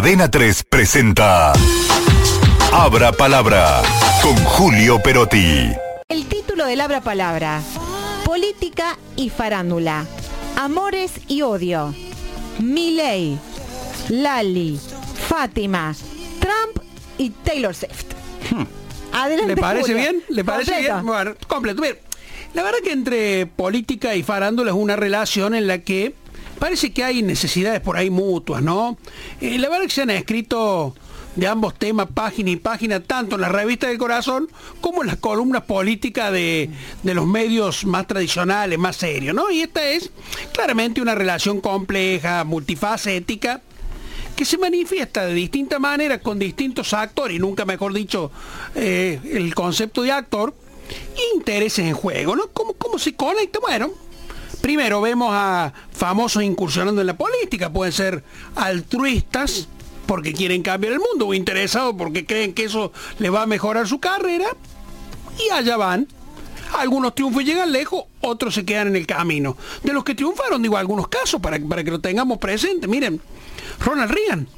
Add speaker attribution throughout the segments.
Speaker 1: Adena 3 presenta Abra Palabra con Julio Perotti.
Speaker 2: El título del Abra Palabra. Política y farándula. Amores y odio. Miley, Lali, Fátima, Trump y Taylor Swift. Adelante.
Speaker 3: Hmm. ¿Le parece
Speaker 2: Julio.
Speaker 3: bien? ¿Le parece
Speaker 2: Completo.
Speaker 3: bien? Bueno, completo. Bien. La verdad que entre política y farándula es una relación en la que parece que hay necesidades por ahí mutuas, ¿no? Eh, la verdad que se han escrito de ambos temas, página y página, tanto en la revista del corazón como en las columnas políticas de, de los medios más tradicionales, más serios, ¿no? Y esta es claramente una relación compleja, multifacética, que se manifiesta de distinta manera con distintos actores, y nunca mejor dicho eh, el concepto de actor, intereses en juego, ¿no? ¿Cómo, ¿Cómo se conecta? Bueno, primero vemos a famosos incursionando en la política, pueden ser altruistas porque quieren cambiar el mundo o interesados porque creen que eso les va a mejorar su carrera, y allá van. Algunos triunfos llegan lejos, otros se quedan en el camino. De los que triunfaron, digo, algunos casos para, para que lo tengamos presente. Miren, Ronald Reagan,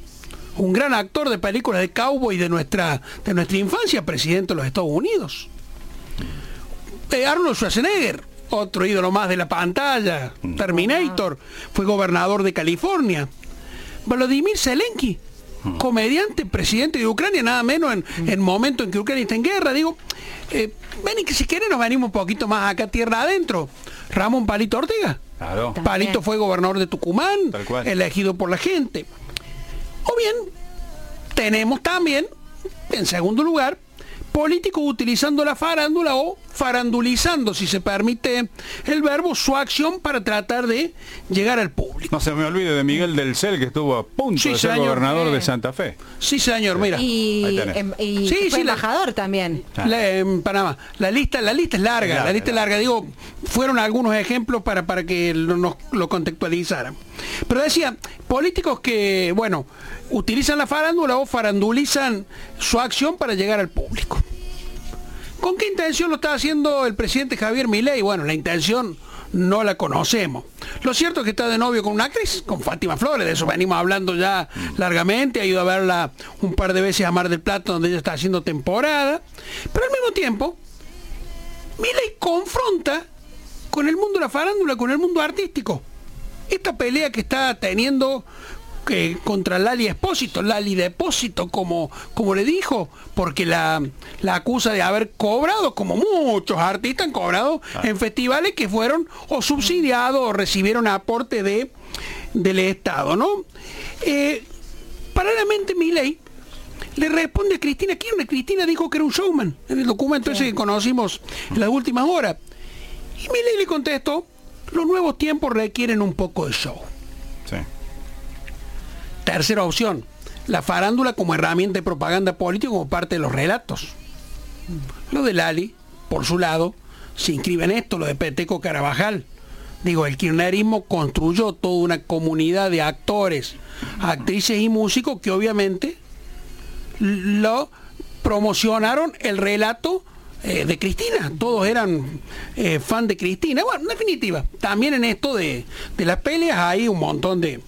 Speaker 3: un gran actor de películas de cowboy de nuestra, de nuestra infancia, presidente de los Estados Unidos. Eh, Arnold Schwarzenegger, otro ídolo más de la pantalla, Terminator, fue gobernador de California. Vladimir Zelensky, comediante, presidente de Ucrania, nada menos en el momento en que Ucrania está en guerra. Digo, eh, ven y que si quieren nos venimos un poquito más acá tierra adentro. Ramón Palito Ortega.
Speaker 4: Claro.
Speaker 3: Palito fue gobernador de Tucumán, elegido por la gente. O bien, tenemos también, en segundo lugar, políticos utilizando la farándula o farandulizando, si se permite el verbo, su acción para tratar de llegar al público.
Speaker 4: No se me olvide de Miguel del Cel, que estuvo a punto
Speaker 3: Sí,
Speaker 4: de ser
Speaker 3: señor.
Speaker 4: gobernador de Santa Fe.
Speaker 3: Sí, señor, mira.
Speaker 2: Y, em- y
Speaker 3: Sí,
Speaker 2: fue
Speaker 3: sí, la-
Speaker 2: embajador también.
Speaker 4: Ah.
Speaker 3: La- en Panamá. La lista, la lista es larga,
Speaker 4: Larga,
Speaker 3: la lista es larga. Digo, fueron algunos ejemplos para, para que lo- nos lo contextualizaran. Pero decía, políticos que, bueno, utilizan la farándula o farandulizan su acción para llegar al público. ¿Con qué intención lo está haciendo el presidente Javier Milei? Bueno, la intención no la conocemos. Lo cierto es que está de novio con una actriz, con Fátima Flores, de eso venimos hablando ya largamente, ha ido a verla un par de veces a Mar del Plata, donde ella está haciendo temporada, pero al mismo tiempo, Milei confronta con el mundo de la farándula, con el mundo artístico. Esta pelea que está teniendo que contra Lali Espósito, Lali Depósito, como, como le dijo, porque la, la acusa de haber cobrado, como muchos artistas han cobrado en festivales que fueron o subsidiados o recibieron aporte de, del Estado, ¿no? Eh, paralelamente Milei le responde a Cristina Kirchner. Cristina dijo que era un showman en el documento ese que conocimos en las últimas horas. Y Milei le contestó, los nuevos tiempos requieren un poco de show.
Speaker 4: Sí.
Speaker 3: Tercera opción, la farándula como herramienta de propaganda política como parte de los relatos. Lo de Lali, por su lado, se inscribe en esto, lo de Peteco Carabajal. Digo, el kirchnerismo construyó toda una comunidad de actores, actrices y músicos que obviamente lo promocionaron el relato eh, de Cristina. Todos eran eh, fan de Cristina. Bueno, en definitiva, también en esto de, de las peleas hay un montón de,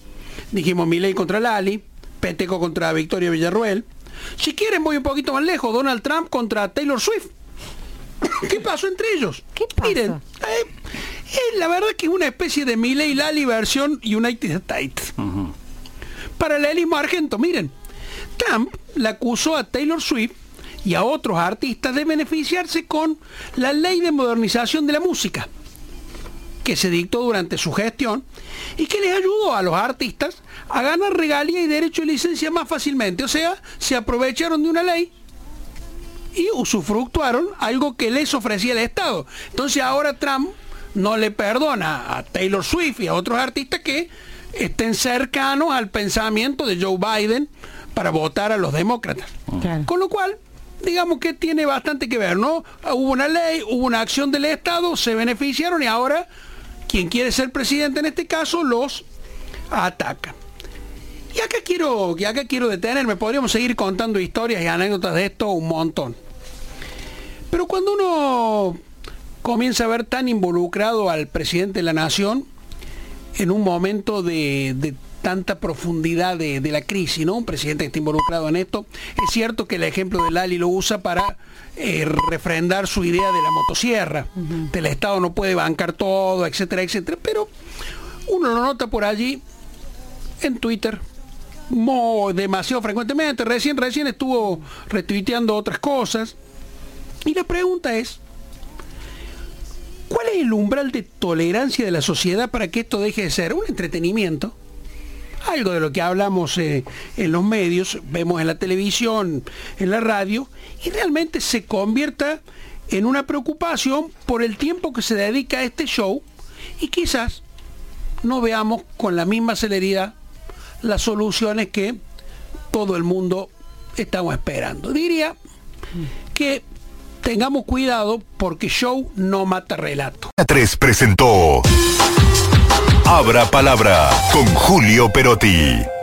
Speaker 3: dijimos, Milei contra Lali, Peteco contra Victoria Villarruel. Si quieren, voy un poquito más lejos, Donald Trump contra Taylor Swift. ¿Qué pasó entre ellos?
Speaker 2: ¿Qué pasó?
Speaker 3: Miren, eh, eh, la verdad que es una especie de Milei Lali versión United States. Paralelismo argento, miren. Trump le acusó a Taylor Swift y a otros artistas de beneficiarse con la ley de modernización de la música que se dictó durante su gestión y que les ayudó a los artistas a ganar regalía y derecho de licencia más fácilmente. O sea, se aprovecharon de una ley y usufructuaron algo que les ofrecía el Estado. Entonces ahora Trump no le perdona a Taylor Swift y a otros artistas que estén cercanos al pensamiento de Joe Biden para votar a los demócratas.
Speaker 2: Claro.
Speaker 3: Con lo cual, digamos que tiene bastante que ver, ¿no? Hubo una ley, hubo una acción del Estado, se beneficiaron y ahora quien quiere ser presidente en este caso los ataca. Y acá quiero, y acá quiero detenerme, podríamos seguir contando historias y anécdotas de esto un montón. Pero cuando uno comienza a ver tan involucrado al presidente de la nación en un momento de, de tanta profundidad de, de la crisis, ¿no? Un presidente que está involucrado en esto. Es cierto que el ejemplo de Lali lo usa para eh, refrendar su idea de la motosierra. Del Estado no puede bancar todo, etcétera, etcétera. Pero uno lo nota por allí en Twitter demasiado frecuentemente. Recién, recién estuvo retuiteando otras cosas. Y la pregunta es, ¿cuál es el umbral de tolerancia de la sociedad para que esto deje de ser un entretenimiento? Algo de lo que hablamos eh, en los medios, vemos en la televisión, en la radio, y realmente se convierta en una preocupación por el tiempo que se dedica a este show y quizás no veamos con la misma celeridad las soluciones que todo el mundo estamos esperando. Diría que tengamos cuidado porque show no mata relato.
Speaker 1: 3 presentó Abra Palabra con Julio Perotti.